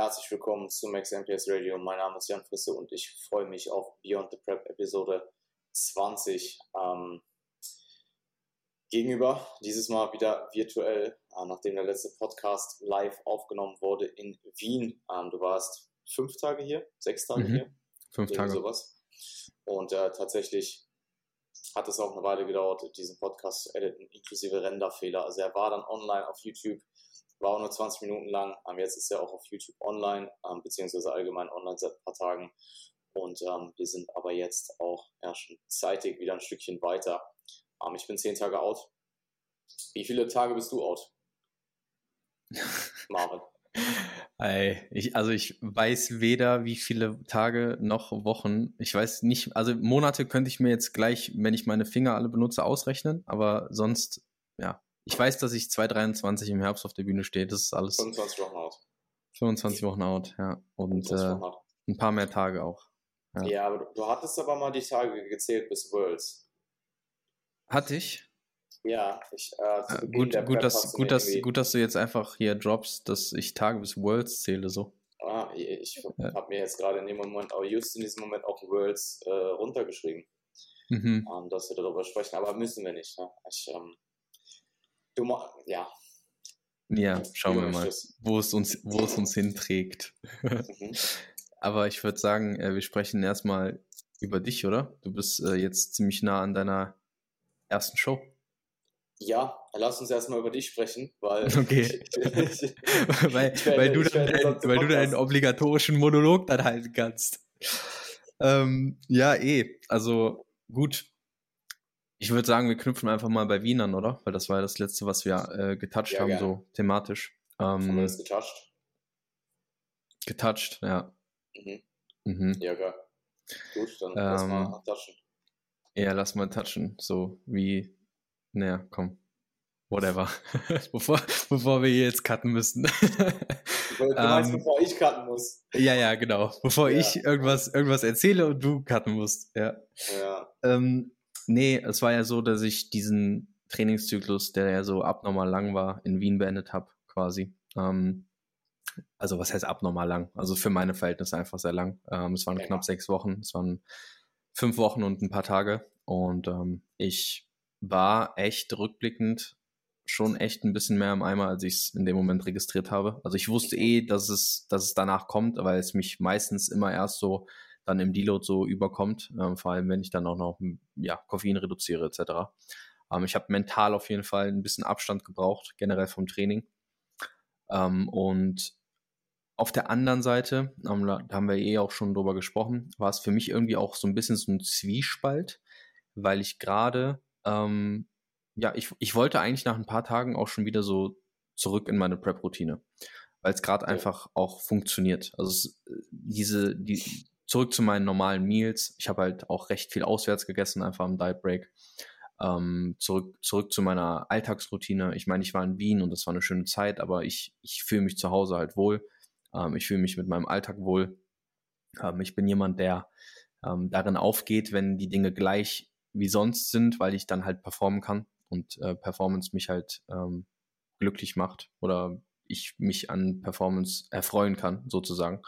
Herzlich willkommen zu Max MPS Radio. Mein Name ist Jan Frisse und ich freue mich auf Beyond the Prep Episode 20. Ähm, gegenüber, dieses Mal wieder virtuell, äh, nachdem der letzte Podcast live aufgenommen wurde in Wien. Ähm, du warst fünf Tage hier, sechs Tage mhm. hier. Fünf Tage. Sowas. Und äh, tatsächlich hat es auch eine Weile gedauert, diesen Podcast zu editen, inklusive Renderfehler. Also er war dann online auf YouTube war auch nur 20 Minuten lang. Ähm, jetzt ist er auch auf YouTube online, ähm, beziehungsweise allgemein online seit ein paar Tagen. Und ähm, wir sind aber jetzt auch ja, schon zeitig wieder ein Stückchen weiter. Ähm, ich bin zehn Tage out. Wie viele Tage bist du out? Marvin. Ey, ich, also ich weiß weder wie viele Tage noch Wochen. Ich weiß nicht, also Monate könnte ich mir jetzt gleich, wenn ich meine Finger alle benutze, ausrechnen, aber sonst, ich weiß, dass ich 2023 im Herbst auf der Bühne stehe. Das ist alles. 25 Wochen out. 25 Wochen out, ja. Und äh, ein paar mehr Tage auch. Ja, ja aber du, du, hattest aber mal die Tage gezählt bis Worlds. Hatte ich? Ja, ich, äh, äh gut, gut, dass, gut, dass, gut, dass du jetzt einfach hier droppst, dass ich Tage bis Worlds zähle, so. Ah, ich ja. habe mir jetzt gerade in dem Moment, aber just in diesem Moment auch Worlds äh, runtergeschrieben. Mhm. Um, ähm, dass wir darüber sprechen, aber müssen wir nicht. Ne? Ich, ähm, du ja. Ja, schauen wir mal, wo es uns, wo es uns hinträgt. Mhm. Aber ich würde sagen, äh, wir sprechen erstmal über dich, oder? Du bist äh, jetzt ziemlich nah an deiner ersten Show. Ja, lass uns erstmal über dich sprechen, weil. Okay. weil, werde, weil, du dann, dein, weil du deinen obligatorischen Monolog dann halten kannst. Ähm, ja, eh. Also gut, ich würde sagen, wir knüpfen einfach mal bei Wien an, oder? Weil das war ja das letzte, was wir äh, getoucht ja, haben, gerne. so thematisch. Ähm, haben wir das getoucht? Getoucht, ja. Mhm. Mhm. Ja, geil. Gut, dann ähm, lass mal touchen. Ja, lass mal touchen. So wie, naja, komm. Whatever. bevor, bevor wir jetzt cutten müssen. du meinst, ähm, bevor ich cutten muss. Ja, ja, genau. Bevor ja. ich irgendwas, irgendwas erzähle und du cutten musst. Ja. ja. Ähm, Nee, es war ja so, dass ich diesen Trainingszyklus, der ja so abnormal lang war, in Wien beendet habe, quasi. Ähm, also was heißt abnormal lang? Also für meine Verhältnisse einfach sehr lang. Ähm, es waren ja. knapp sechs Wochen, es waren fünf Wochen und ein paar Tage. Und ähm, ich war echt rückblickend schon echt ein bisschen mehr im Eimer, als ich es in dem Moment registriert habe. Also ich wusste eh, dass es, dass es danach kommt, weil es mich meistens immer erst so dann im Deload so überkommt, ähm, vor allem wenn ich dann auch noch ja, Koffein reduziere etc. Ähm, ich habe mental auf jeden Fall ein bisschen Abstand gebraucht, generell vom Training. Ähm, und auf der anderen Seite, ähm, da haben wir eh auch schon drüber gesprochen, war es für mich irgendwie auch so ein bisschen so ein Zwiespalt, weil ich gerade, ähm, ja, ich, ich wollte eigentlich nach ein paar Tagen auch schon wieder so zurück in meine Prep-Routine, weil es gerade einfach auch funktioniert. Also es, äh, diese, die, zurück zu meinen normalen Meals. Ich habe halt auch recht viel auswärts gegessen, einfach im Diet Break. Ähm, zurück, zurück zu meiner Alltagsroutine. Ich meine, ich war in Wien und das war eine schöne Zeit, aber ich, ich fühle mich zu Hause halt wohl. Ähm, ich fühle mich mit meinem Alltag wohl. Ähm, ich bin jemand, der ähm, darin aufgeht, wenn die Dinge gleich wie sonst sind, weil ich dann halt performen kann und äh, Performance mich halt ähm, glücklich macht oder ich mich an Performance erfreuen kann, sozusagen.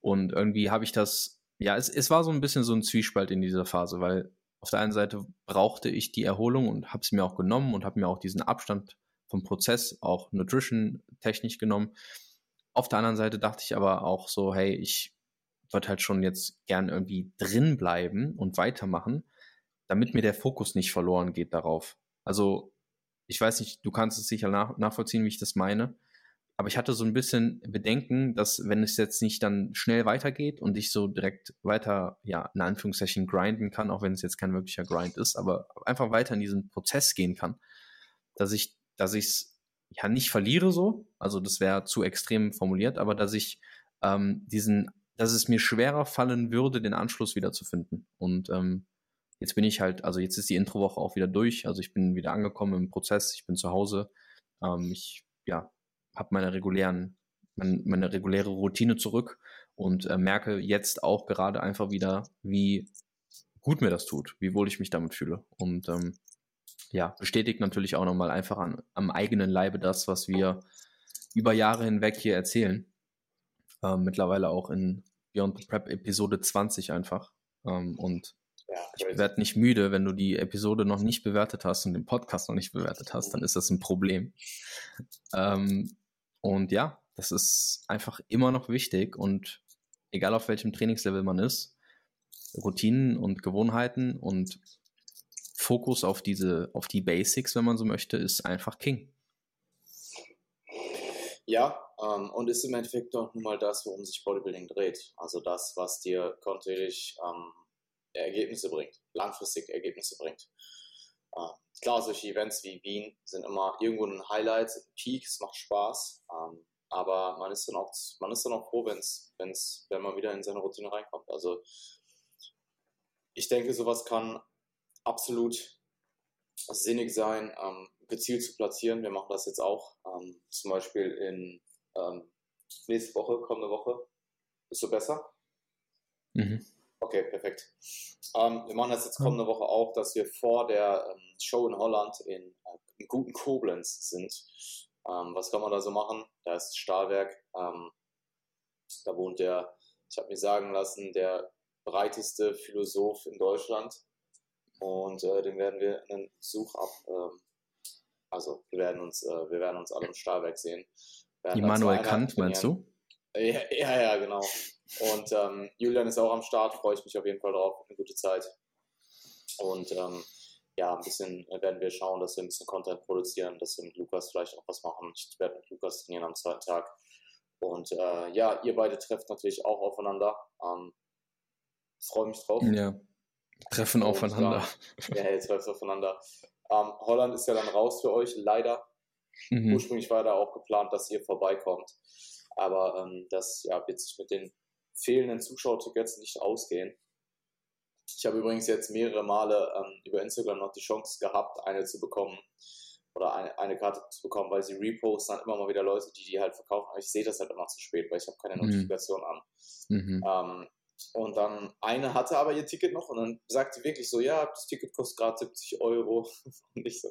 Und irgendwie habe ich das ja, es, es war so ein bisschen so ein Zwiespalt in dieser Phase, weil auf der einen Seite brauchte ich die Erholung und habe es mir auch genommen und habe mir auch diesen Abstand vom Prozess, auch Nutrition technisch genommen. Auf der anderen Seite dachte ich aber auch so, hey, ich würde halt schon jetzt gern irgendwie drin bleiben und weitermachen, damit mir der Fokus nicht verloren geht darauf. Also, ich weiß nicht, du kannst es sicher nach, nachvollziehen, wie ich das meine. Aber ich hatte so ein bisschen Bedenken, dass wenn es jetzt nicht dann schnell weitergeht und ich so direkt weiter, ja, in Anführungszeichen grinden kann, auch wenn es jetzt kein wirklicher Grind ist, aber einfach weiter in diesen Prozess gehen kann, dass ich, dass ich es ja nicht verliere so, also das wäre zu extrem formuliert, aber dass ich ähm, diesen, dass es mir schwerer fallen würde, den Anschluss wieder zu finden. Und ähm, jetzt bin ich halt, also jetzt ist die Introwoche auch wieder durch, also ich bin wieder angekommen im Prozess, ich bin zu Hause, ähm, ich ja, habe meine regulären, meine, meine, reguläre Routine zurück und äh, merke jetzt auch gerade einfach wieder, wie gut mir das tut, wie wohl ich mich damit fühle. Und ähm, ja, bestätigt natürlich auch nochmal einfach an, am eigenen Leibe das, was wir über Jahre hinweg hier erzählen. Ähm, mittlerweile auch in Beyond the Prep Episode 20 einfach. Ähm, und ja, ich werde nicht müde, wenn du die Episode noch nicht bewertet hast und den Podcast noch nicht bewertet hast, dann ist das ein Problem. Ähm, und ja, das ist einfach immer noch wichtig und egal auf welchem Trainingslevel man ist, Routinen und Gewohnheiten und Fokus auf diese, auf die Basics, wenn man so möchte, ist einfach King. Ja, ähm, und ist im Endeffekt doch nun mal das, worum sich Bodybuilding dreht. Also das, was dir kontinuierlich ähm, Ergebnisse bringt, langfristig Ergebnisse bringt. Ähm, klar, solche Events wie Wien sind immer irgendwo ein Highlight, ein Peak, es macht Spaß. Ähm, aber man ist dann auch, man ist dann auch froh, wenn's, wenn's, wenn man wieder in seine Routine reinkommt. Also ich denke, sowas kann absolut sinnig sein, ähm, gezielt zu platzieren. Wir machen das jetzt auch, zum Beispiel in nächste Woche, kommende Woche. Ist so besser? Mhm. Okay, perfekt. Ähm, wir machen das jetzt kommende Woche auch, dass wir vor der ähm, Show in Holland in, äh, in guten Koblenz sind. Ähm, was kann man da so machen? Da ist Stahlwerk. Ähm, da wohnt der, ich habe mir sagen lassen, der breiteste Philosoph in Deutschland. Und äh, den werden wir einen Besuch ab. Ähm, also wir werden uns, äh, wir werden uns alle im Stahlwerk sehen. Immanuel Kant, meinst du? Ja, ja, ja genau. Und ähm, Julian ist auch am Start, freue ich mich auf jeden Fall drauf. Eine gute Zeit. Und ähm, ja, ein bisschen werden wir schauen, dass wir ein bisschen Content produzieren, dass wir mit Lukas vielleicht auch was machen. Ich werde mit Lukas trainieren am zweiten Tag. Und äh, ja, ihr beide trefft natürlich auch aufeinander. Ähm, Freue mich drauf. Ja, treffen Und, aufeinander. ja, ihr trefft aufeinander. Ähm, Holland ist ja dann raus für euch, leider. Mhm. Ursprünglich war da auch geplant, dass ihr vorbeikommt. Aber ähm, das ja, wird sich mit den fehlenden Zuschauertickets nicht ausgehen. Ich habe übrigens jetzt mehrere Male ähm, über Instagram noch die Chance gehabt, eine zu bekommen oder eine, eine Karte zu bekommen, weil sie reposten dann immer mal wieder Leute, die die halt verkaufen. Aber ich sehe das halt immer zu spät, weil ich habe keine mhm. Notifikation an. Mhm. Ähm, und dann eine hatte aber ihr Ticket noch und dann sagt sie wirklich so, ja, das Ticket kostet gerade 70 Euro. und ich so,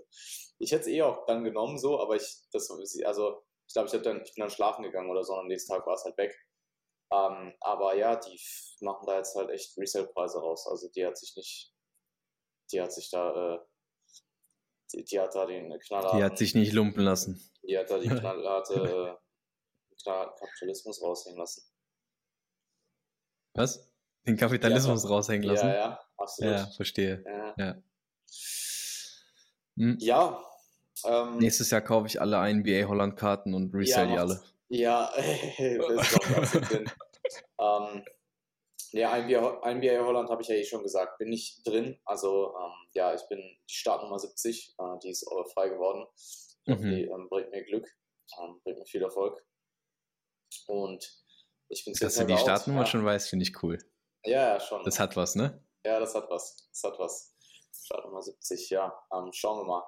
ich hätte es eh auch dann genommen so, aber ich, das, also ich glaube, ich, dann, ich bin dann schlafen gegangen oder so und am nächsten Tag war es halt weg. Ähm, aber ja, die machen da jetzt halt echt Resale-Preise raus. Also die hat sich nicht, die hat sich da, äh, die, die, hat da den Knaller. Die hat sich nicht lumpen lassen. Die hat da die knallharte äh, Kapitalismus raushängen lassen. Was? Den Kapitalismus ja, raushängen lassen? Ja, ja, absolut. Ja, verstehe. Ja. Ja, hm. ja ähm, Nächstes Jahr kaufe ich alle NBA Holland Karten und resell die alle. Ja, das ist drin. ähm, ja, NBA, NBA Holland habe ich ja eh schon gesagt, bin ich drin. Also ähm, ja, ich bin die Startnummer 70, äh, die ist frei geworden. Mhm. Die ähm, bringt mir Glück, ähm, bringt mir viel Erfolg. Und ich bin Dass du die Startnummer ja. schon weißt, finde ich cool. Ja, ja, schon. Das hat was, ne? Ja, das hat was. Das hat was. Startnummer 70, ja. Ähm, schauen wir mal.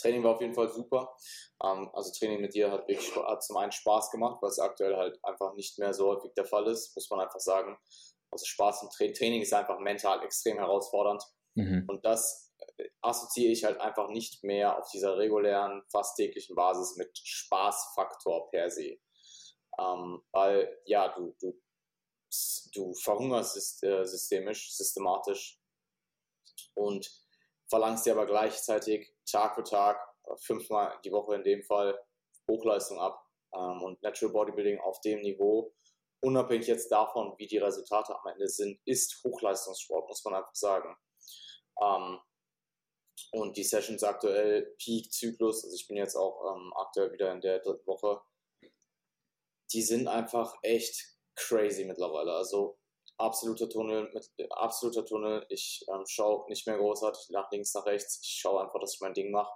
Training war auf jeden Fall super. Ähm, also Training mit dir hat wirklich hat zum einen Spaß gemacht, was aktuell halt einfach nicht mehr so häufig der Fall ist, muss man einfach sagen. Also Spaß im Tra Training ist einfach mental extrem herausfordernd. Mhm. Und das äh, assoziiere ich halt einfach nicht mehr auf dieser regulären, fast täglichen Basis mit Spaßfaktor per se. Ähm, weil ja, du, du, du verhungerst äh, systemisch, systematisch und verlangst dir aber gleichzeitig Tag für Tag, fünfmal die Woche in dem Fall, Hochleistung ab. Ähm, und Natural Bodybuilding auf dem Niveau, unabhängig jetzt davon, wie die Resultate am Ende sind, ist Hochleistungssport, muss man einfach sagen. Ähm, und die Sessions aktuell, Peak-Zyklus, also ich bin jetzt auch ähm, aktuell wieder in der dritten Woche, die sind einfach echt crazy mittlerweile. Also absoluter Tunnel, mit, absoluter Tunnel. Ich ähm, schaue nicht mehr großartig nach links, nach rechts. Ich schaue einfach, dass ich mein Ding mache.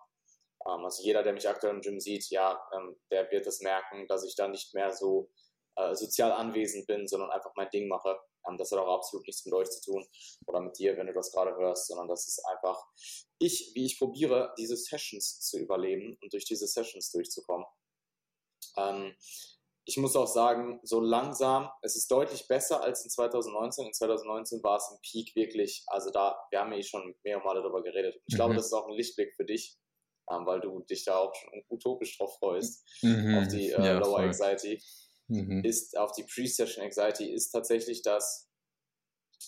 Ähm, also jeder, der mich aktuell im Gym sieht, ja, ähm, der wird es merken, dass ich da nicht mehr so äh, sozial anwesend bin, sondern einfach mein Ding mache. Ähm, das hat auch absolut nichts mit euch zu tun oder mit dir, wenn du das gerade hörst, sondern das ist einfach ich, wie ich probiere, diese Sessions zu überleben und durch diese Sessions durchzukommen. Ich muss auch sagen, so langsam, es ist deutlich besser als in 2019. In 2019 war es im Peak wirklich, also da, wir haben ja schon mehr Male darüber geredet. Ich mhm. glaube, das ist auch ein Lichtblick für dich, ähm, weil du dich da auch schon utopisch drauf freust, mhm. auf die äh, ja, Lower voll. Anxiety. mhm. ist auf die Pre-Session Anxiety, ist tatsächlich, dass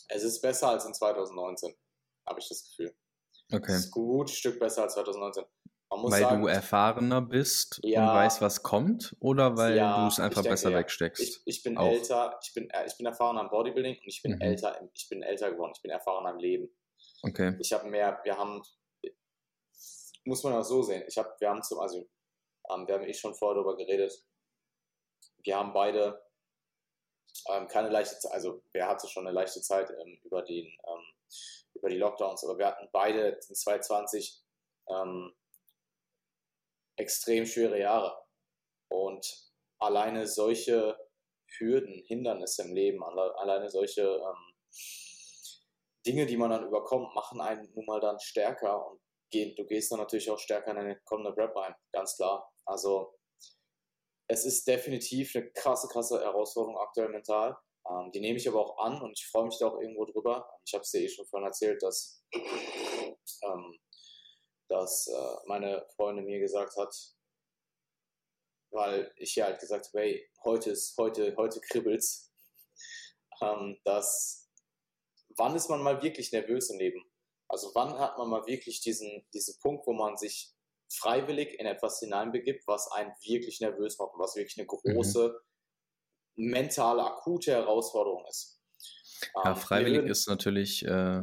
es ist besser als in 2019, habe ich das Gefühl. Okay. Es ist ein gutes Stück besser als 2019. weil sagen, du erfahrener bist ja, und weißt, was kommt, oder weil ja, du es einfach denke, besser wegsteckst? Ich, ich bin auch. älter, ich bin, äh, ich bin erfahrener im Bodybuilding und ich bin mhm. älter, ich bin älter geworden, ich bin erfahrener im Leben. Okay. Ich habe mehr, wir haben, muss man auch so sehen, ich habe, wir haben zum, also ähm, wir haben eh schon vorher darüber geredet, wir haben beide ähm, keine leichte Zeit, also wer hatte schon eine leichte Zeit ähm, über, den, ähm, über die Lockdowns, aber wir hatten beide in 2020 ähm, extrem schwere Jahre. Und alleine solche Hürden, Hindernisse im Leben, alleine solche ähm, Dinge, die man dann überkommt, machen einen nun mal dann stärker und gehen, du gehst dann natürlich auch stärker in eine kommende Rap rein, ganz klar. Also es ist definitiv eine krasse, krasse Herausforderung aktuell mental. Ähm, die nehme ich aber auch an und ich freue mich da auch irgendwo drüber. Ich habe es dir eh schon vorhin erzählt, dass, ähm, dass äh, meine Freundin mir gesagt hat, weil ich ja halt gesagt habe, hey, heute ist, heute, heute kribbelt's, ähm, dass wann ist man mal wirklich nervös im Leben? Also wann hat man mal wirklich diesen, diesen Punkt, wo man sich freiwillig in etwas hineinbegibt, was einen wirklich nervös macht und was wirklich eine mhm. große mhm. mentale, akute Herausforderung ist. Ja, ähm, freiwillig würden, ist natürlich äh,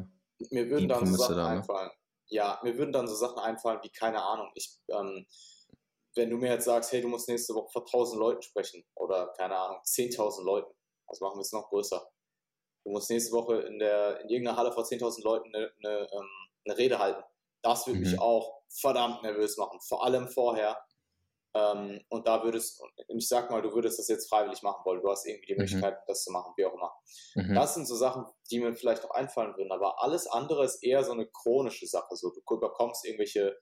mir würden dann Sachen da, ne? einfallen. Ja, mir würden dann so Sachen einfallen wie, keine Ahnung, ich, ähm, wenn du mir jetzt sagst, hey, du musst nächste Woche vor 1000 Leuten sprechen oder, keine Ahnung, 10.000 Leuten, also machen wir es noch größer. Du musst nächste Woche in, der, in irgendeiner Halle vor 10.000 Leuten eine, eine, ähm, eine Rede halten. Das würde mhm. mich auch verdammt nervös machen, vor allem vorher. Ähm, und da würdest, ich sag mal, du würdest das jetzt freiwillig machen wollen, du hast irgendwie die mhm. Möglichkeit, das zu machen, wie auch immer. Mhm. Das sind so Sachen, die mir vielleicht auch einfallen würden, aber alles andere ist eher so eine chronische Sache. So, du bekommst irgendwelche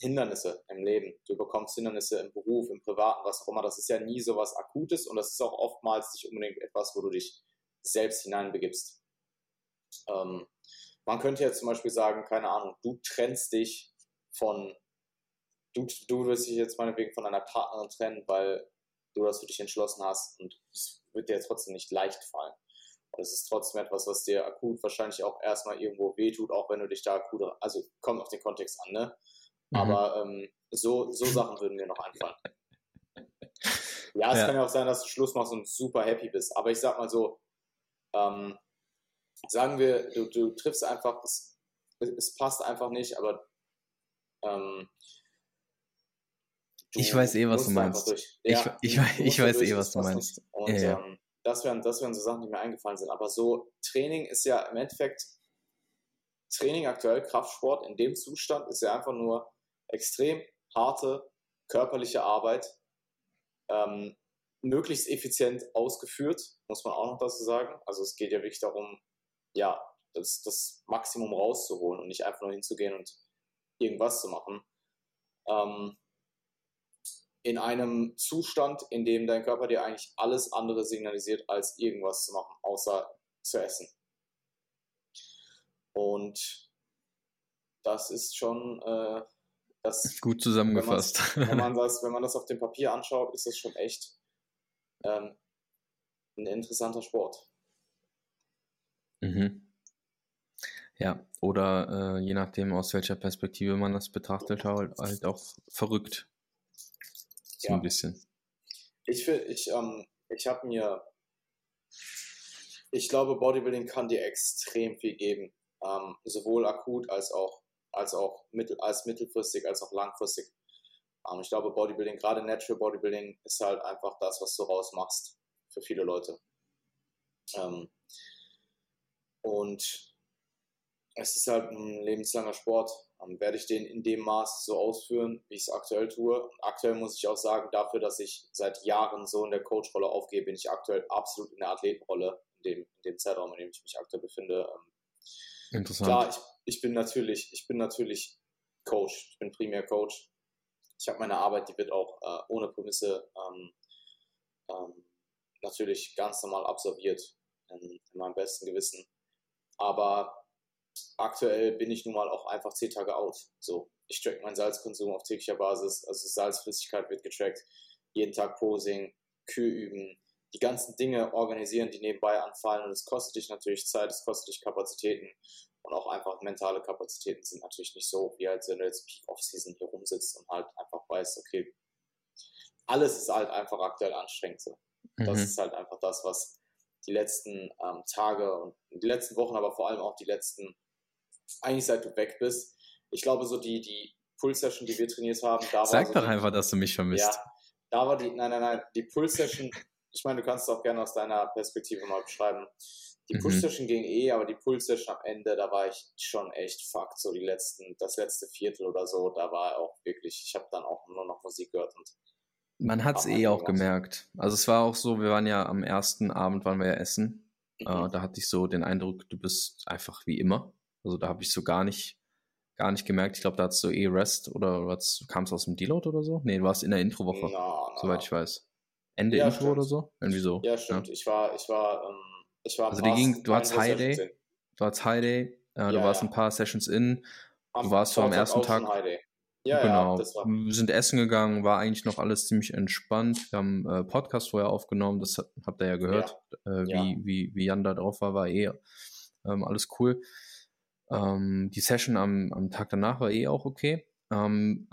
Hindernisse im Leben, du bekommst Hindernisse im Beruf, im Privaten, was auch immer. Das ist ja nie so was Akutes und das ist auch oftmals nicht unbedingt etwas, wo du dich selbst hineinbegibst. Ähm, man könnte jetzt zum Beispiel sagen, keine Ahnung, du trennst dich von, du, du wirst dich jetzt meinetwegen von einer Partnerin trennen, weil du das für dich entschlossen hast und es wird dir trotzdem nicht leicht fallen. Und es ist trotzdem etwas, was dir akut wahrscheinlich auch erstmal irgendwo wehtut, auch wenn du dich da akut, also kommt auf den Kontext an, ne? Mhm. Aber ähm, so, so Sachen würden mir noch einfallen. Ja, es ja. kann ja auch sein, dass du Schluss machst und super happy bist. Aber ich sag mal so, ähm, sagen wir, du, du triffst einfach, es, es passt einfach nicht, aber ähm, ich weiß eh, was du meinst. Ja, ich, ich, ich weiß eh, was du meinst. Und ja, ja. Ähm, das, wären, das wären so Sachen, die mir eingefallen sind. Aber so Training ist ja im Endeffekt, Training aktuell, Kraftsport in dem Zustand ist ja einfach nur extrem harte körperliche Arbeit, ähm, möglichst effizient ausgeführt, muss man auch noch dazu sagen. Also es geht ja wirklich darum, ja, das, das Maximum rauszuholen und nicht einfach nur hinzugehen und irgendwas zu machen. Ähm, in einem Zustand, in dem dein Körper dir eigentlich alles andere signalisiert, als irgendwas zu machen, außer zu essen. Und das ist schon äh, das. Gut zusammengefasst. Wenn, wenn, man das, wenn man das auf dem Papier anschaut, ist das schon echt ähm, ein interessanter Sport. Mhm. Ja, oder äh, je nachdem, aus welcher Perspektive man das betrachtet, halt, halt auch verrückt. So ja. ein bisschen. Ich, ich, ähm, ich habe mir, ich glaube, Bodybuilding kann dir extrem viel geben. Ähm, sowohl akut als auch, als auch mittel, als mittelfristig, als auch langfristig. Ähm, ich glaube, Bodybuilding, gerade Natural Bodybuilding, ist halt einfach das, was du rausmachst für viele Leute. Ähm, und es ist halt ein lebenslanger Sport. Dann werde ich den in dem Maß so ausführen, wie ich es aktuell tue. Und aktuell muss ich auch sagen, dafür, dass ich seit Jahren so in der Coach-Rolle aufgehe, bin ich aktuell absolut in der Athletenrolle, in dem, in dem Zeitraum, in dem ich mich aktuell befinde. Ähm, Interessant. Klar, ich, ich bin natürlich, ich bin natürlich Coach. Ich bin primär Coach. Ich habe meine Arbeit, die wird auch äh, ohne Prämisse ähm, ähm, natürlich ganz normal absolviert, in, in meinem besten Gewissen. Aber aktuell bin ich nun mal auch einfach zehn Tage out. So, ich track meinen Salzkonsum auf täglicher Basis, also Salzflüssigkeit wird getrackt, jeden Tag Posing, Kür üben, die ganzen Dinge organisieren, die nebenbei anfallen. Und es kostet dich natürlich Zeit, es kostet dich Kapazitäten. Und auch einfach mentale Kapazitäten sind natürlich nicht so, wie als wenn du jetzt Peak Off-Season hier rumsitzt und halt einfach weißt, okay, alles ist halt einfach aktuell anstrengend. So. Mhm. Das ist halt einfach das, was die letzten ähm, Tage und die letzten Wochen, aber vor allem auch die letzten, eigentlich seit du weg bist. Ich glaube, so die, die Pull-Session, die wir trainiert haben, da Sag war. Sag doch einfach, dass du mich vermisst. Ja, da war die, nein, nein, nein, die Pull-Session, ich meine, du kannst es auch gerne aus deiner Perspektive mal beschreiben. Die mhm. Push-Session ging eh, aber die Pull-Session am Ende, da war ich schon echt fucked. So die letzten, das letzte Viertel oder so, da war auch wirklich, ich habe dann auch nur noch Musik gehört und man hat es eh auch gemerkt. Also es war auch so, wir waren ja am ersten Abend, waren wir ja essen. Mhm. Äh, da hatte ich so den Eindruck, du bist einfach wie immer. Also da habe ich so gar nicht, gar nicht gemerkt. Ich glaube, da hattest du eh Rest oder kam es aus dem Deload oder so? Nee, du warst in der Introwoche, no, no. soweit ich weiß. Ende ja, Intro stimmt. oder so? Irgendwie so. Ja, stimmt. Ja. Ich war, ich war, ähm, ich war. Also die ging, du hattest High Day. Du hattest High Day. Äh, du ja, warst ein paar Sessions in. Du warst so am ersten Tag. Ja, genau. Ja, wir sind essen gegangen, war eigentlich noch alles ziemlich entspannt. Wir haben äh, Podcast vorher aufgenommen, das habt ihr ja gehört, ja. Äh, wie, ja. Wie, wie Jan da drauf war, war eh ähm, alles cool. Ähm, die Session am, am Tag danach war eh auch okay. Ähm,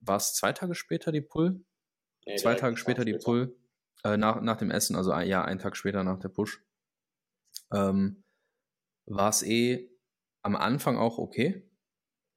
war es zwei Tage später die Pull? Nee, zwei Tage später die Pull. Äh, nach, nach dem Essen, also ja, einen Tag später nach der Push. Ähm, war es eh am Anfang auch okay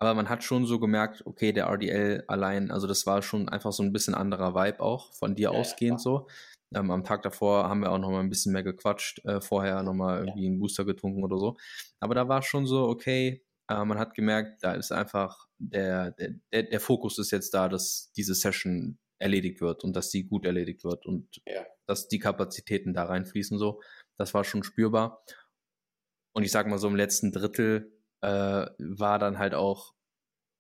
aber man hat schon so gemerkt, okay, der RDL allein, also das war schon einfach so ein bisschen anderer Vibe auch von dir ja, ausgehend ja. so. Ähm, am Tag davor haben wir auch noch mal ein bisschen mehr gequatscht, äh, vorher noch mal irgendwie einen Booster getrunken oder so. Aber da war schon so, okay, äh, man hat gemerkt, da ist einfach der, der, der, der Fokus ist jetzt da, dass diese Session erledigt wird und dass sie gut erledigt wird und ja. dass die Kapazitäten da reinfließen so. Das war schon spürbar. Und ich sag mal so im letzten Drittel äh, war dann halt auch,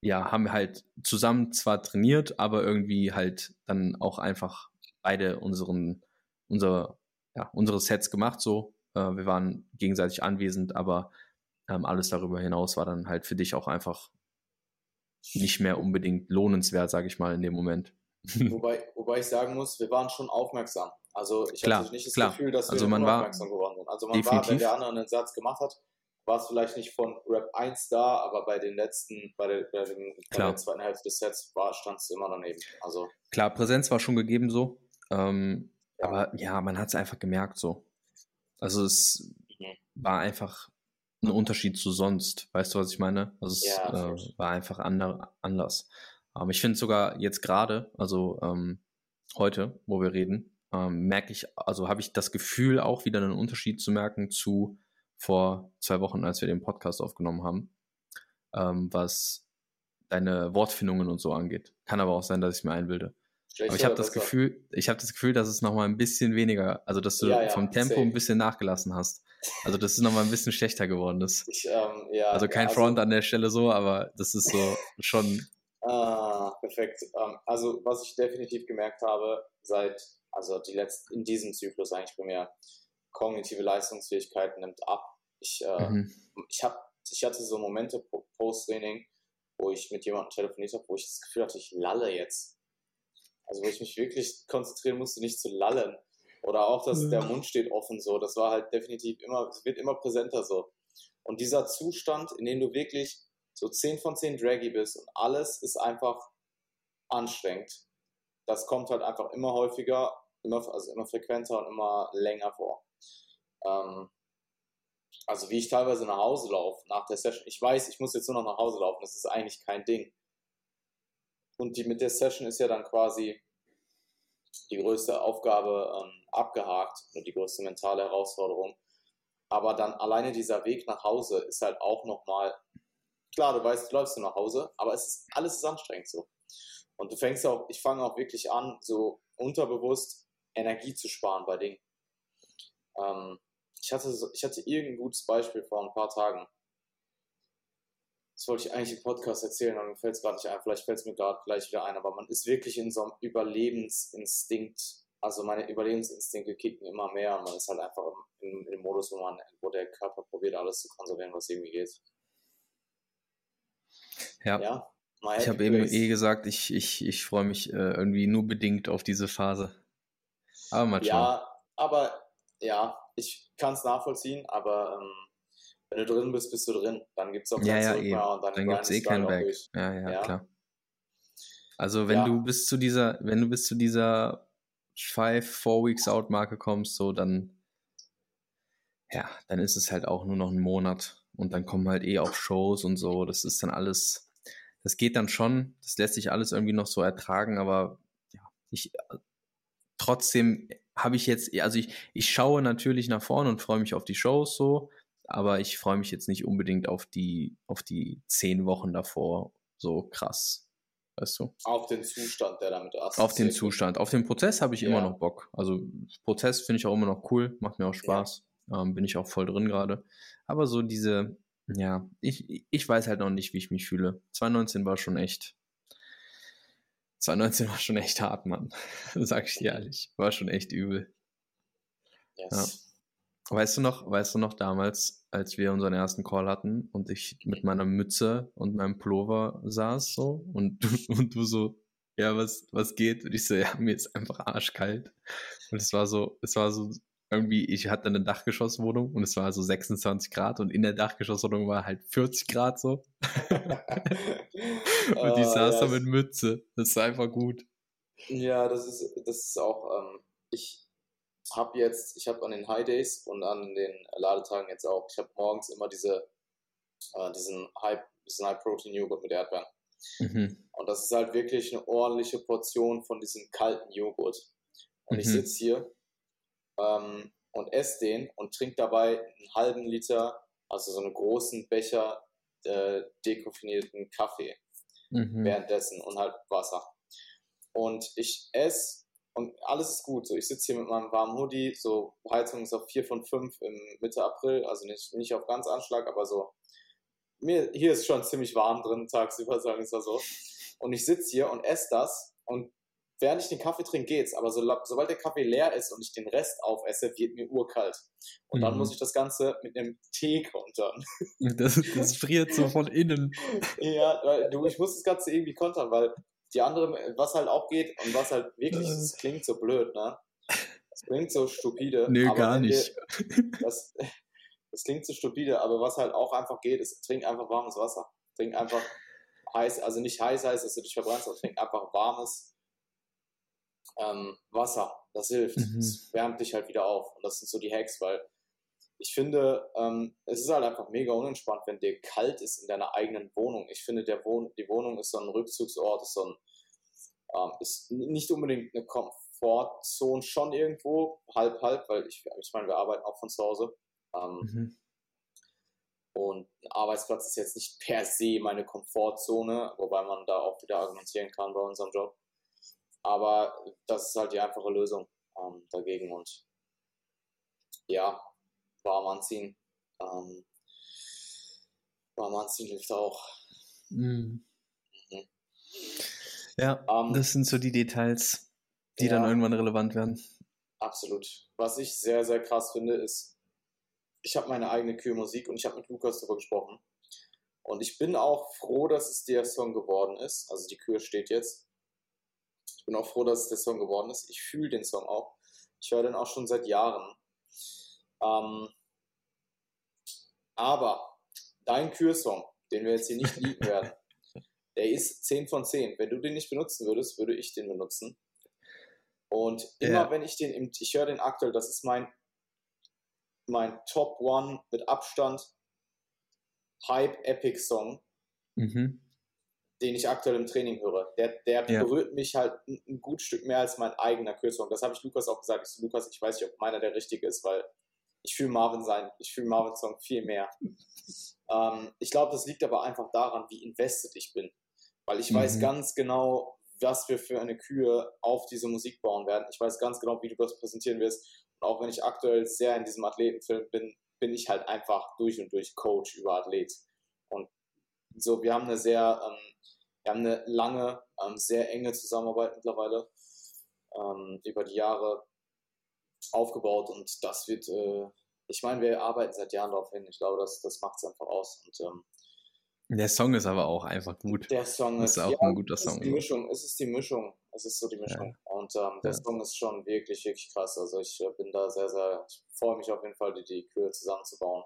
ja, haben wir halt zusammen zwar trainiert, aber irgendwie halt dann auch einfach beide unseren, unser, ja, unsere Sets gemacht so. Äh, wir waren gegenseitig anwesend, aber ähm, alles darüber hinaus war dann halt für dich auch einfach nicht mehr unbedingt lohnenswert, sage ich mal, in dem Moment. wobei, wobei ich sagen muss, wir waren schon aufmerksam. Also ich klar, hatte nicht das klar. Gefühl, dass wir also man aufmerksam war, geworden sind. Also man definitiv. war, wenn der andere einen Satz gemacht hat, war es vielleicht nicht von Rap 1 da, aber bei den letzten, bei der, bei den, bei der zweiten Hälfte des Sets stand es immer daneben. Also klar, Präsenz war schon gegeben so, ähm, ja. aber ja, man hat es einfach gemerkt so. Also es mhm. war einfach ein Unterschied zu sonst. Weißt du, was ich meine? Also es ja, äh, war einfach ander, anders. Aber ich finde sogar jetzt gerade, also ähm, heute, wo wir reden, ähm, merke ich, also habe ich das Gefühl, auch wieder einen Unterschied zu merken zu vor zwei Wochen, als wir den Podcast aufgenommen haben, ähm, was deine Wortfindungen und so angeht. Kann aber auch sein, dass ich mir einbilde. aber ich habe das Gefühl, ich habe das Gefühl, dass es noch mal ein bisschen weniger, also dass du ja, ja, vom Tempo safe. ein bisschen nachgelassen hast. Also dass es noch mal ein bisschen schlechter geworden ist. Ich, ähm, ja, also kein Front also, an der Stelle so, aber das ist so schon. Ah, perfekt. Ähm, also was ich definitiv gemerkt habe seit, also die letzten in diesem Zyklus eigentlich primär, kognitive Leistungsfähigkeit nimmt ab. Ich, äh, mhm. ich, hab, ich hatte so Momente post-Training, wo ich mit jemandem telefoniert habe, wo ich das Gefühl hatte, ich lalle jetzt. Also wo ich mich wirklich konzentrieren musste, nicht zu lallen. Oder auch, dass mhm. der Mund steht offen so. Das war halt definitiv immer, es wird immer präsenter so. Und dieser Zustand, in dem du wirklich so 10 von 10 draggy bist und alles ist einfach anstrengend, das kommt halt einfach immer häufiger, immer, also immer frequenter und immer länger vor. Ähm, also wie ich teilweise nach Hause laufe nach der Session. Ich weiß, ich muss jetzt nur noch nach Hause laufen, das ist eigentlich kein Ding. Und die mit der Session ist ja dann quasi die größte Aufgabe ähm, abgehakt und die größte mentale Herausforderung. Aber dann alleine dieser Weg nach Hause ist halt auch nochmal, klar, du weißt, du läufst du nach Hause, aber es ist, alles ist anstrengend so. Und du fängst auch, ich fange auch wirklich an, so unterbewusst Energie zu sparen bei Dingen. Ähm, ich hatte, ich hatte irgendein gutes Beispiel vor ein paar Tagen. Das wollte ich eigentlich im Podcast erzählen, aber mir fällt es gerade nicht ein. Vielleicht fällt es mir gerade gleich wieder ein. Aber man ist wirklich in so einem Überlebensinstinkt. Also meine Überlebensinstinkte kicken immer mehr und man ist halt einfach im, im, im Modus, wo man, wo der Körper probiert, alles zu konservieren, was irgendwie geht. Ja. ja ich habe eben eh gesagt, ich, ich, ich freue mich äh, irgendwie nur bedingt auf diese Phase. Aber mal schauen. Ja, aber ja, ich kann es nachvollziehen, aber ähm, wenn du drin bist, bist du drin. Dann gibt es auch kein Ja, ja, Zurück mehr und dann, Dann gibt es eh kein Back. Ja, ja, Ja. klar. Also wenn Ja. du bis zu dieser, wenn du bis zu dieser five, four weeks out Marke kommst, so dann, ja, dann ist es halt auch nur noch ein Monat und dann kommen halt eh auch Shows und so. Das ist dann alles, das geht dann schon. Das lässt sich alles irgendwie noch so ertragen, aber ja, ich trotzdem habe ich jetzt, also ich, ich schaue natürlich nach vorne und freue mich auf die Shows so, aber ich freue mich jetzt nicht unbedingt auf die, auf die zehn Wochen davor so krass. Weißt du? Auf den Zustand, der damit Auf assoziiert den wird. Zustand. Auf den Prozess habe ich immer Ja. noch Bock. Also Prozess finde ich auch immer noch cool, macht mir auch Spaß. Ähm, bin ich auch voll drin gerade. Aber so diese, ja, ich, ich weiß halt noch nicht, wie ich mich fühle. 2019 war schon echt. 2019 war schon echt hart, Mann. Sag ich dir ehrlich. War schon echt übel. Yes. Weißt du noch, weißt du noch damals, als wir unseren ersten Call hatten und ich mit meiner Mütze und meinem Pullover saß so und du, und du so, ja, was, was geht? Und ich so, ja, mir ist einfach arschkalt. Und es war so, es war so irgendwie, ich hatte eine Dachgeschosswohnung und es war so 26 Grad und in der Dachgeschosswohnung war halt 40 Grad so. und ich Ah, saß da mit Mütze. Das war einfach gut. Ja, das ist, das ist auch, ähm, ich habe jetzt, ich habe an den High Days und an den Ladetagen jetzt auch, ich habe morgens immer diese, äh, diesen High, diesen High Protein Joghurt mit Erdbeeren. Mhm. Und das ist halt wirklich eine ordentliche Portion von diesem kalten Joghurt. Und ich Mhm. sitze hier ähm, und esse den und trinke dabei einen halben Liter, also so einen großen Becher äh, dekoffinierten Kaffee Mhm. währenddessen und halt Wasser. Und ich esse und alles ist gut. So, ich sitze hier mit meinem warmen Hoodie, so Heizung ist auf 4 von 5 im Mitte April, also nicht, nicht auf ganz Anschlag, aber so. Mir, hier ist schon ziemlich warm drin, tagsüber, sagen wir es mal so. Und ich sitze hier und esse das und während ich den Kaffee trinke, geht's. Aber so, sobald der Kaffee leer ist und ich den Rest aufesse, wird mir urkalt. Und dann Mhm. muss ich das Ganze mit einem Tee kontern. Das, das friert so von innen. Ja, weil du, ich muss das Ganze irgendwie kontern, weil die anderen, was halt auch geht und was halt wirklich, Äh. das klingt so blöd, ne? Das klingt so stupide. Nö, aber gar nicht. Das, das klingt so stupide, aber was halt auch einfach geht, ist, trink einfach warmes Wasser. Trink einfach heiß, also nicht heiß heiß, dass du dich verbrennst, aber trink einfach warmes ähm, Wasser. Das hilft. Mhm. Das wärmt dich halt wieder auf. Und das sind so die Hacks, weil ich finde, ähm, es ist halt einfach mega unentspannt, wenn dir kalt ist in deiner eigenen Wohnung. Ich finde, der Wohn die Wohnung ist so ein Rückzugsort, ist so ein, ähm, ist nicht unbedingt eine Komfortzone, schon irgendwo, halb, halb, weil ich, ich meine, wir arbeiten auch von zu Hause. Ähm, Mhm. und ein Arbeitsplatz ist jetzt nicht per se meine Komfortzone, wobei man da auch wieder argumentieren kann bei unserem Job. Aber das ist halt die einfache Lösung ähm, dagegen. Und ja, warm anziehen. Ähm, warm anziehen hilft auch. Mhm. Mhm. Ja, Ähm, das sind so die Details, die dann ja. irgendwann relevant werden. Absolut. Was ich sehr, sehr krass finde, ist, ich habe meine eigene Kühe-Musik und ich habe mit Lukas darüber gesprochen. Und ich bin auch froh, dass es der Song geworden ist. Also die Kühe steht jetzt. Ich bin auch froh, dass es der Song geworden ist. Ich fühle den Song auch. Ich höre den auch schon seit Jahren. Ähm, aber dein Kühe-Song, den wir jetzt hier nicht lieben werden, der ist 10 von 10. Wenn du den nicht benutzen würdest, würde ich den benutzen. Und immer Ja. wenn ich den, im, ich höre den aktuell, das ist mein, mein Top One mit Abstand Hype Epic Song, Mhm. Den ich aktuell im Training höre. Der, der Ja. berührt mich halt ein, ein gut Stück mehr als mein eigener Kürzung. Das habe ich Lukas auch gesagt. Ich so, Lukas, ich weiß nicht, ob meiner der richtige ist, weil ich fühle Marvin sein, ich fühle Marvin Song viel mehr. ähm, ich glaube, das liegt aber einfach daran, wie invested ich bin. Weil ich weiß Mhm. ganz genau, was wir für eine Kühe auf diese Musik bauen werden. Ich weiß ganz genau, wie du das präsentieren wirst. Und auch wenn ich aktuell sehr in diesem Athletenfilm bin, bin ich halt einfach durch und durch Coach über Athlet. Und so, wir haben eine sehr, ähm, wir haben eine lange, ähm, sehr enge Zusammenarbeit mittlerweile ähm, über die Jahre aufgebaut und das wird, äh, ich meine, wir arbeiten seit Jahren darauf hin. Ich glaube, das, das macht es einfach aus. Und ähm, Der Song ist aber auch einfach gut. der Song Ist ist, auch ja, ein guter es ist Song, die. Mischung, es ist die Mischung. Es ist so die Mischung. Ja. Und ähm, der ja. Song ist schon wirklich, wirklich krass. Also ich äh, bin da sehr, sehr, ich freue mich auf jeden Fall, die, die Kühe zusammenzubauen,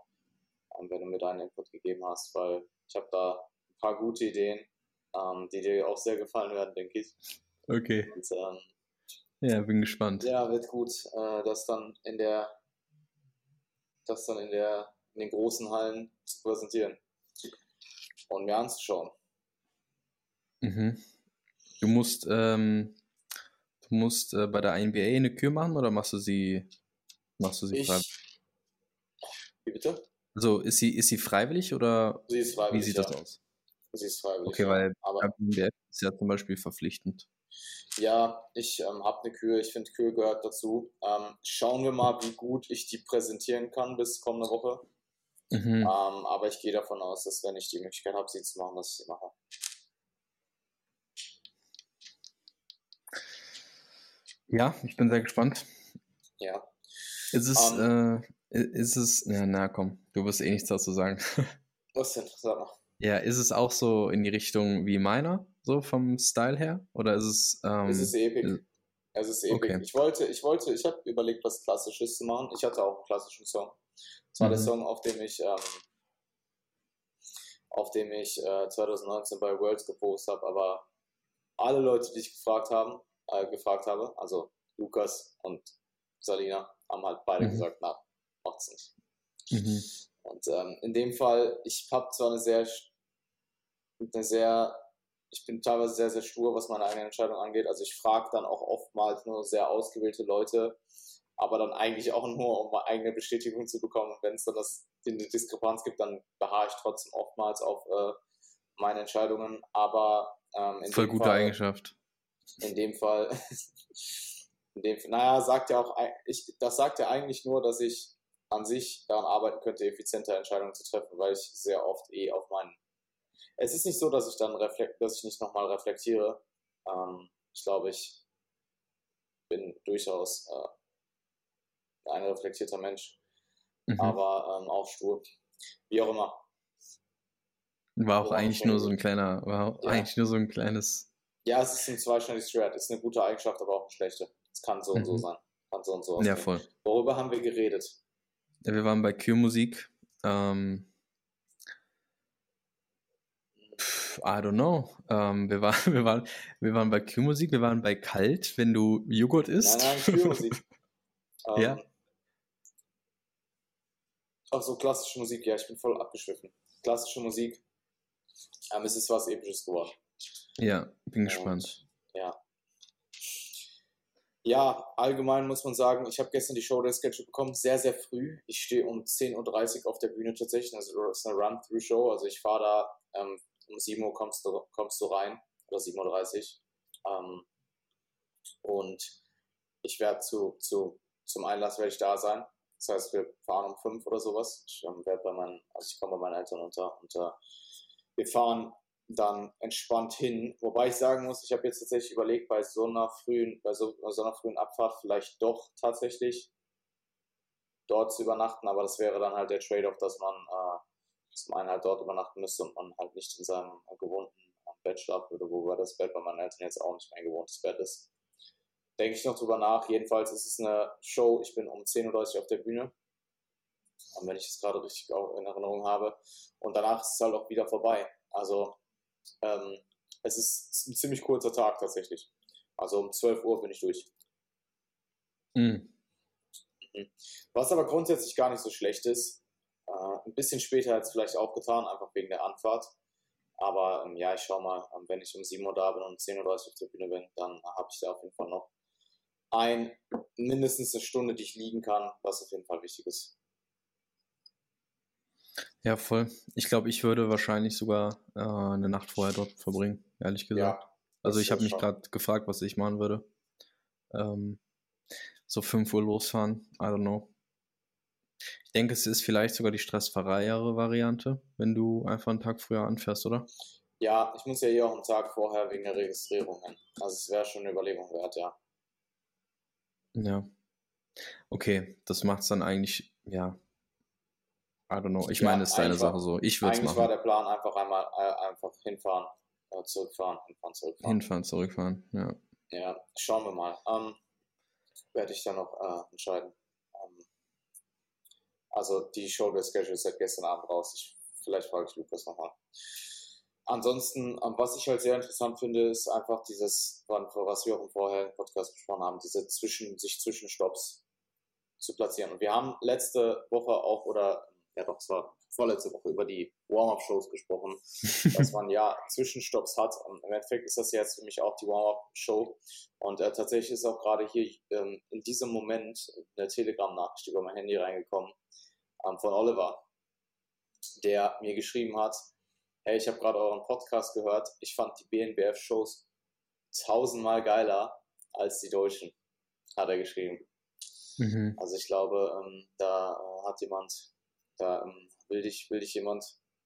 ähm, wenn du mir deinen Input gegeben hast, weil ich habe da ein paar gute Ideen, ähm, die dir auch sehr gefallen werden, denke ich. Okay. Und, ähm, ja, bin gespannt. Ja, wird gut, äh, das dann in der, das dann in der, in den großen Hallen zu präsentieren und mir anzuschauen. Mhm. Du musst, ähm, du musst äh, bei der NBA eine Kür machen oder machst du sie, machst du sie ich, freiwillig? Wie bitte? Also ist sie, ist sie freiwillig oder sie ist freiwillig, wie sieht ja. das aus? Sie ist freiwillig. Okay, weil aber NBA ist ja zum Beispiel verpflichtend. Ja, ich ähm, habe eine Kühe, ich finde Kühe gehört dazu. Ähm, schauen wir mal, wie gut ich die präsentieren kann bis kommende Woche. Mhm. Ähm, aber ich gehe davon aus, dass wenn ich die Möglichkeit habe, sie zu machen, dass ich sie mache. Ja, ich bin sehr gespannt. Ja. Ist es, um, äh, ist es, ja, na komm, du wirst eh nichts dazu sagen. Was denn? Sag mal. Ja, ist es auch so in die Richtung wie meiner, so vom Style her? Oder ist es. Ähm, es ist epic. Es ist epic. Okay. Ich wollte, ich wollte, ich habe überlegt, was Klassisches zu machen. Ich hatte auch einen klassischen Song. Das war mhm. der Song, auf dem ich, ähm, auf dem ich äh, 2019 bei Worlds gepostet habe, aber alle Leute, die ich gefragt haben, äh, gefragt habe, also Lukas und Salina, haben halt beide mhm. gesagt, na, macht's nicht. Mhm. Und ähm, in dem Fall, ich habe zwar eine sehr, eine sehr, ich bin teilweise sehr, sehr stur, was meine eigene Entscheidung angeht. Also ich frage dann auch oftmals nur sehr ausgewählte Leute, aber dann eigentlich auch nur, um meine eigene Bestätigung zu bekommen. Wenn es dann das, eine Diskrepanz gibt, dann beharre ich trotzdem oftmals auf äh, meine Entscheidungen. Aber ähm, in Voll gute Fall, Eigenschaft. In dem Fall, in dem, naja, sagt ja auch, ich, das sagt ja eigentlich nur, dass ich an sich daran arbeiten könnte, effizienter Entscheidungen zu treffen, weil ich sehr oft eh auf meinen. Es ist nicht so, dass ich dann reflekt, dass ich nicht nochmal reflektiere. Ähm, ich glaube, ich bin durchaus äh, ein reflektierter Mensch, mhm. aber ähm, auch stur. Wie auch immer. War auch eigentlich nur so ein kleiner, war auch ja. eigentlich nur so ein kleines. Ja, es ist ein zweischneidiges Schwert. Es ist eine gute Eigenschaft, aber auch eine schlechte. Es kann so mhm. und so mhm. sein. Kann so und so aussehen. Ja, voll. Worüber haben wir geredet? Ja, wir waren bei Q-Musik. Ähm, I don't know. Ähm, wir, waren, wir, waren, wir waren bei Q-Musik, wir waren bei Kalt, wenn du Joghurt isst. Nein, nein, Q-Musik. ähm, ja. Ach so, klassische Musik, ja, ich bin voll abgeschwiffen. Klassische Musik. Ähm, es ist was Episches geworden. Ja, bin Und, gespannt. Ja, ja, allgemein muss man sagen, ich habe gestern die Show der Sketch bekommen, sehr, sehr früh. Ich stehe um 10.30 Uhr auf der Bühne tatsächlich. Also das ist eine Run-Through-Show. Also ich fahre da, ähm, um 7 Uhr kommst du, kommst du rein, oder 7.30 Uhr. Ähm, und ich werde zu, zu, zum Einlass werde ich da sein. Das heißt, wir fahren um 5 oder sowas. Ich ähm, werde bei meinen, also ich komme bei meinen Eltern unter und äh, wir fahren dann entspannt hin. Wobei ich sagen muss, ich habe jetzt tatsächlich überlegt, bei so einer frühen, bei so, so einer frühen Abfahrt vielleicht doch tatsächlich dort zu übernachten, aber das wäre dann halt der Trade-off, dass man äh, zum einen halt dort übernachten müsste und man halt nicht in seinem gewohnten äh, Bett schlafen würde, wobei das Bett bei meinen Eltern jetzt auch nicht mein gewohntes Bett ist. Denke ich noch drüber nach. Jedenfalls ist es eine Show. Ich bin um 10.30 Uhr auf der Bühne. Und wenn ich es gerade richtig in Erinnerung habe. Und danach ist es halt auch wieder vorbei. Also ähm, es ist ein ziemlich kurzer Tag tatsächlich. Also um 12 Uhr bin ich durch. Mhm. Was aber grundsätzlich gar nicht so schlecht ist. Äh, ein bisschen später es vielleicht auch getan, einfach wegen der Anfahrt. Aber ähm, ja, ich schau mal, ähm, wenn ich um 7 Uhr da bin und um 10.30 Uhr auf der Bühne bin, dann habe ich da auf jeden Fall noch ein, mindestens eine Stunde, die ich liegen kann, was auf jeden Fall wichtig ist. Ja, voll. Ich glaube, ich würde wahrscheinlich sogar äh, eine Nacht vorher dort verbringen, ehrlich gesagt. Ja, also ich habe mich gerade gefragt, was ich machen würde. Ähm, so 5 Uhr losfahren, I don't know. Ich denke, es ist vielleicht sogar die stressfreiere Variante, wenn du einfach einen Tag früher anfährst, oder? Ja, ich muss ja hier auch einen Tag vorher wegen der Registrierung hin. Also es wäre schon eine Überlegung wert, ja. Ja. Okay, das macht es dann eigentlich, ja, I don't know. Ich ja, meine, es ist deine Sache so. Ich würde es machen. Eigentlich war der Plan einfach einmal äh, einfach hinfahren, äh, zurückfahren, hinfahren, zurückfahren. Hinfahren, zurückfahren, ja. Ja, schauen wir mal. Ähm, werde ich dann noch äh, entscheiden. Also die Show der Schedule ist seit gestern Abend raus. Ich, vielleicht frage ich Lukas nochmal. Ansonsten, ähm, was ich halt sehr interessant finde, ist einfach dieses, was wir auch im vorherigen Podcast besprochen haben, diese zwischen, sich Zwischenstopps zu platzieren. Und wir haben letzte Woche auch, oder ja doch, es war vorletzte Woche über die Warm-Up-Shows gesprochen, dass man ja Zwischenstopps hat. Und im Endeffekt ist das jetzt für mich auch die Warm-Up-Show. Und äh, tatsächlich ist auch gerade hier ähm, in diesem Moment eine Telegram-Nachricht über mein Handy reingekommen ähm, von Oliver, der mir geschrieben hat, hey, ich habe gerade euren Podcast gehört, ich fand die BNBF-Shows tausendmal geiler als die deutschen, hat er geschrieben. Mhm. Also ich glaube, ähm, da äh, hat jemand, da ähm, will, dich, will dich jemand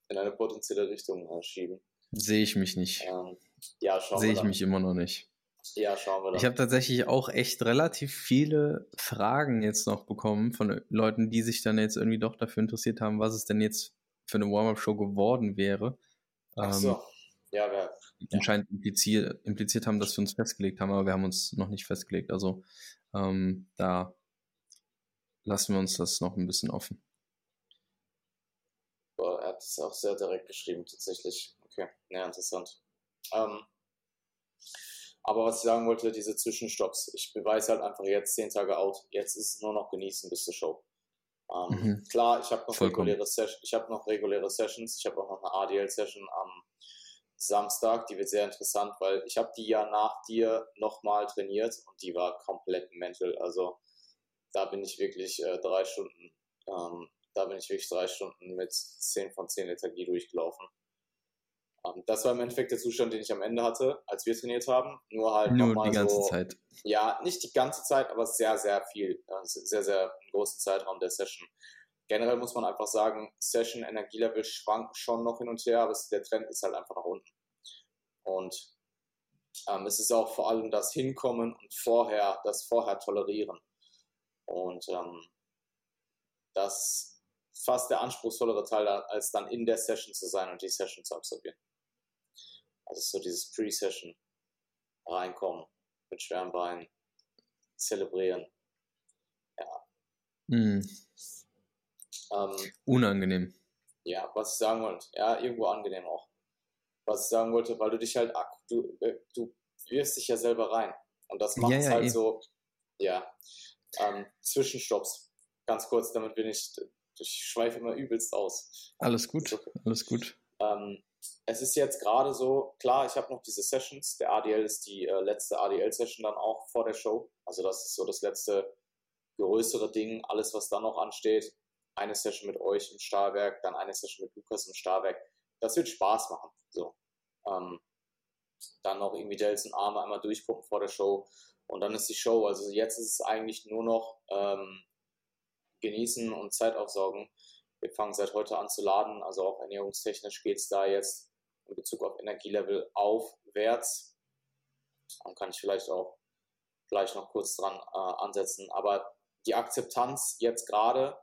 in eine potenzielle Richtung äh, schieben. Sehe ich mich nicht. Ähm, ja, Sehe ich mich immer noch nicht. Ja, schauen wir dann. Ich habe tatsächlich auch echt relativ viele Fragen jetzt noch bekommen von Leuten, die sich dann jetzt irgendwie doch dafür interessiert haben, was es denn jetzt für eine Warm-Up-Show geworden wäre. Ach so. Ähm, ja, wer, anscheinend impliziert, impliziert haben, dass wir uns festgelegt haben, aber wir haben uns noch nicht festgelegt. Also ähm, da lassen wir uns das noch ein bisschen offen. Boah, er hat es auch sehr direkt geschrieben, tatsächlich. Okay, ja, interessant. Ähm, aber was ich sagen wollte, diese Zwischenstopps. Ich beweise halt einfach jetzt zehn Tage out. Jetzt ist es nur noch genießen bis zur Show. Ähm, mhm. Klar, ich habe noch, reguläre hab noch reguläre Sessions. Ich habe auch noch eine ADL-Session am Samstag. Die wird sehr interessant, weil ich habe die ja nach dir nochmal trainiert und die war komplett mental. Also da bin ich wirklich äh, drei Stunden, ähm, da bin ich wirklich drei Stunden mit 10 von 10 Lethargie durchgelaufen. Ähm, das war im Endeffekt der Zustand, den ich am Ende hatte, als wir trainiert haben. Nur halt Nur die ganze so, Zeit. Ja, nicht die ganze Zeit, aber sehr, sehr viel, äh, sehr, sehr großen Zeitraum der Session. Generell muss man einfach sagen, Session Energielevel schwankt schon noch hin und her, aber der Trend ist halt einfach nach unten. Und ähm, es ist auch vor allem das Hinkommen und vorher, das vorher tolerieren. Und ähm, das fast der anspruchsvollere Teil, als dann in der Session zu sein und die Session zu absolvieren. Also so dieses Pre-Session reinkommen, mit schweren Beinen, zelebrieren. Ja. Mhm. Ähm, Unangenehm. Ja, was ich sagen wollte. Ja, irgendwo angenehm auch. Was ich sagen wollte, weil du dich halt, du, äh, du wirfst dich ja selber rein. Und das macht es ja, ja, halt eh. so, ja. Ähm, Zwischenstopps. Ganz kurz, damit bin ich, ich schweife immer übelst aus. Alles gut, so. alles gut. Ähm, es ist jetzt gerade so, klar, ich habe noch diese Sessions. Der ADL ist die äh, letzte ADL-Session dann auch vor der Show. Also das ist so das letzte größere Ding. Alles, was dann noch ansteht, eine Session mit euch im Stahlwerk, dann eine Session mit Lukas im Stahlwerk. Das wird Spaß machen. So. Ähm, dann noch irgendwie Dells und Arme einmal durchgucken vor der Show und dann ist die Show. Also jetzt ist es eigentlich nur noch ähm, genießen und Zeit aufsaugen. Wir fangen seit heute an zu laden, also auch ernährungstechnisch geht es da jetzt in Bezug auf Energielevel aufwärts. Dann kann ich vielleicht auch gleich noch kurz dran äh, ansetzen. Aber die Akzeptanz jetzt gerade,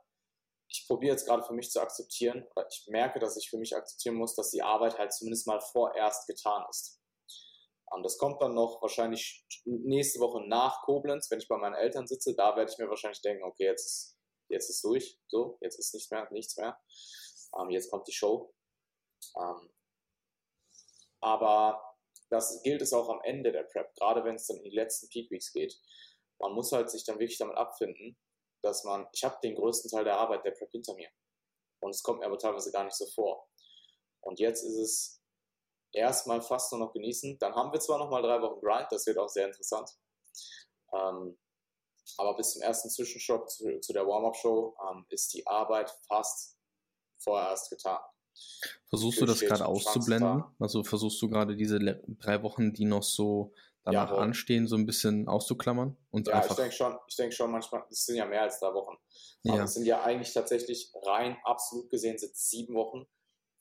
ich probiere jetzt gerade für mich zu akzeptieren, oder ich merke, dass ich für mich akzeptieren muss, dass die Arbeit halt zumindest mal vorerst getan ist. Und das kommt dann noch wahrscheinlich nächste Woche nach Koblenz, wenn ich bei meinen Eltern sitze. Da werde ich mir wahrscheinlich denken, okay, jetzt ist, jetzt ist durch, so, jetzt ist nichts mehr, nichts mehr. Ähm, jetzt kommt die Show. Ähm, aber das gilt es auch am Ende der Prep, gerade wenn es dann in die letzten Peak Weeks geht. Man muss halt sich dann wirklich damit abfinden, dass man, ich habe den größten Teil der Arbeit der Prep hinter mir. Und es kommt mir aber teilweise gar nicht so vor. Und jetzt ist es erstmal fast nur noch genießen. Dann haben wir zwar noch mal drei Wochen Grind, das wird auch sehr interessant. Ähm, aber bis zum ersten Zwischenstopp zu, zu der Warm-Up-Show ähm, ist die Arbeit fast vorerst getan. Versuchst du das gerade auszublenden? Also versuchst du gerade diese drei Wochen, die noch so danach ja, anstehen, so ein bisschen auszuklammern? Und ja, ich denke schon, ich denke schon manchmal, es sind ja mehr als drei Wochen. Aber ja. es sind ja eigentlich tatsächlich rein absolut gesehen sind sieben Wochen.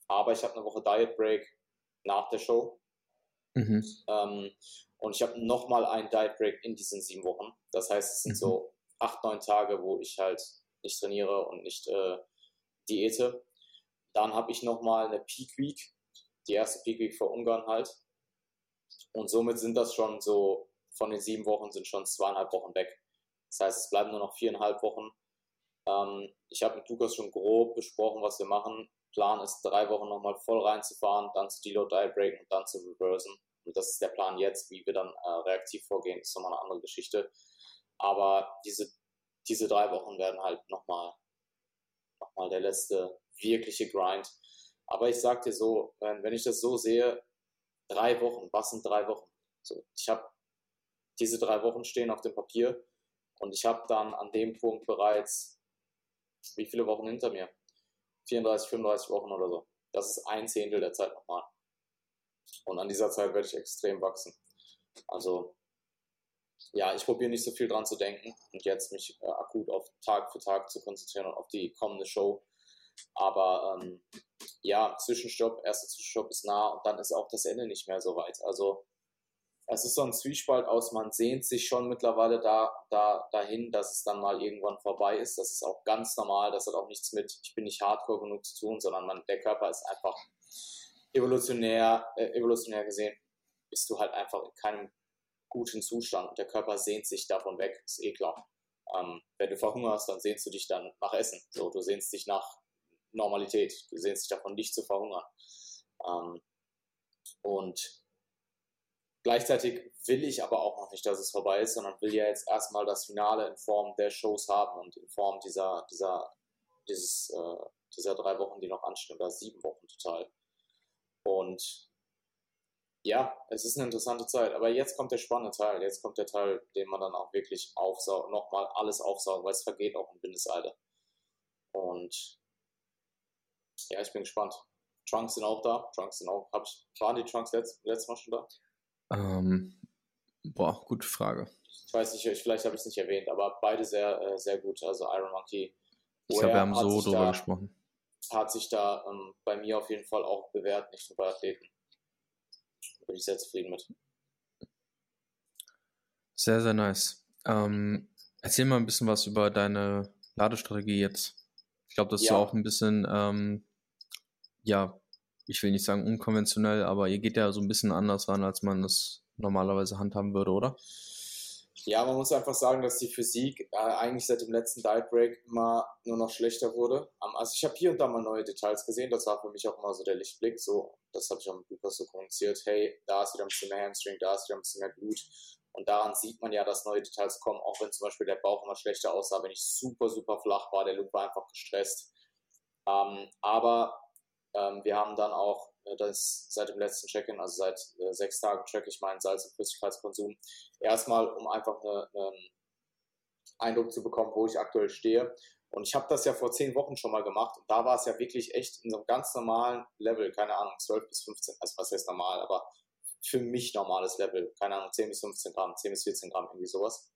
Aber ich habe eine Woche Diet Break, nach der Show. Mhm. Ähm, und ich habe nochmal einen Diet Break in diesen sieben Wochen. Das heißt, es sind mhm. so acht, neun Tage, wo ich halt nicht trainiere und nicht äh, diete. Dann habe ich nochmal eine Peak Week, die erste Peak Week vor Ungarn halt. Und somit sind das schon so von den sieben Wochen sind schon zweieinhalb Wochen weg. Das heißt, es bleiben nur noch viereinhalb Wochen. Ähm, ich habe mit Lukas schon grob besprochen, was wir machen. Plan ist, drei Wochen nochmal voll reinzufahren, dann zu Deload Die Break und dann zu reversen. Und das ist der Plan jetzt. Wie wir dann äh, reaktiv vorgehen, ist nochmal eine andere Geschichte. Aber diese, diese drei Wochen werden halt nochmal noch mal der letzte wirkliche Grind. Aber ich sag dir so, wenn, wenn ich das so sehe, drei Wochen, was sind drei Wochen? So, ich habe diese drei Wochen stehen auf dem Papier und ich habe dann an dem Punkt bereits wie viele Wochen hinter mir? 34, 35 Wochen oder so. Das ist ein Zehntel der Zeit nochmal. Und an dieser Zeit werde ich extrem wachsen. Also, ja, ich probiere nicht so viel dran zu denken und jetzt mich äh, akut auf Tag für Tag zu konzentrieren und auf die kommende Show. Aber ähm, ja, Zwischenstopp, erster Zwischenstopp ist nah und dann ist auch das Ende nicht mehr so weit. Also es ist so ein Zwiespalt aus, man sehnt sich schon mittlerweile da, da, dahin, dass es dann mal irgendwann vorbei ist. Das ist auch ganz normal, das hat auch nichts mit, ich bin nicht hardcore genug zu tun, sondern man, der Körper ist einfach evolutionär, äh, evolutionär gesehen, bist du halt einfach in keinem guten Zustand der Körper sehnt sich davon weg, ist eh klar. Ähm, wenn du verhungerst, dann sehnst du dich dann nach Essen. So, du sehnst dich nach Normalität, du sehnst dich davon, nicht zu verhungern. Ähm, und Gleichzeitig will ich aber auch noch nicht, dass es vorbei ist, sondern will ja jetzt erstmal das Finale in Form der Shows haben und in Form dieser, dieser, dieses, äh, dieser drei Wochen, die noch anstehen, oder sieben Wochen total. Und ja, es ist eine interessante Zeit. Aber jetzt kommt der spannende Teil. Jetzt kommt der Teil, den man dann auch wirklich aufsaugt, nochmal alles aufsaugt, weil es vergeht auch in Windeseile. Und ja, ich bin gespannt. Trunks sind auch da. Trunks sind auch. Hab ich, waren die Trunks letzt, letztes Mal schon da? Ähm, boah, gute Frage. Ich weiß nicht, vielleicht habe ich es nicht erwähnt, aber beide sehr, äh, sehr gut. Also Iron Monkey. Ich glaube, wir haben so drüber da, gesprochen. Hat sich da ähm, bei mir auf jeden Fall auch bewährt, nicht nur bei Athleten. Da bin ich sehr zufrieden mit. Sehr, sehr nice. Ähm, erzähl mal ein bisschen was über deine Ladestrategie jetzt. Ich glaube, das ja. ist auch ein bisschen, ähm, ja, ich will nicht sagen unkonventionell, aber ihr geht ja so ein bisschen anders ran, als man es normalerweise handhaben würde, oder? Ja, man muss einfach sagen, dass die Physik äh, eigentlich seit dem letzten Diet Break immer nur noch schlechter wurde. Also ich habe hier und da mal neue Details gesehen, das war für mich auch immer so der Lichtblick, so, das habe ich auch mit Lukas so kommuniziert, hey, da ist wieder ein bisschen mehr Hamstring, da ist wieder ein bisschen mehr Blut und daran sieht man ja, dass neue Details kommen, auch wenn zum Beispiel der Bauch immer schlechter aussah, wenn ich super, super flach war, der Look war einfach gestresst. Ähm, aber ähm, wir haben dann auch äh, das seit dem letzten Check-in, also seit äh, sechs Tagen track ich meinen Salz- und Flüssigkeitskonsum. Erstmal, um einfach eine, einen Eindruck zu bekommen, wo ich aktuell stehe. Und ich habe das ja vor zehn Wochen schon mal gemacht und da war es ja wirklich echt in so einem ganz normalen Level, keine Ahnung, 12 bis 15, also was heißt normal, aber für mich normales Level, keine Ahnung, 10 bis 15 Gramm, 10 bis 14 Gramm, irgendwie sowas.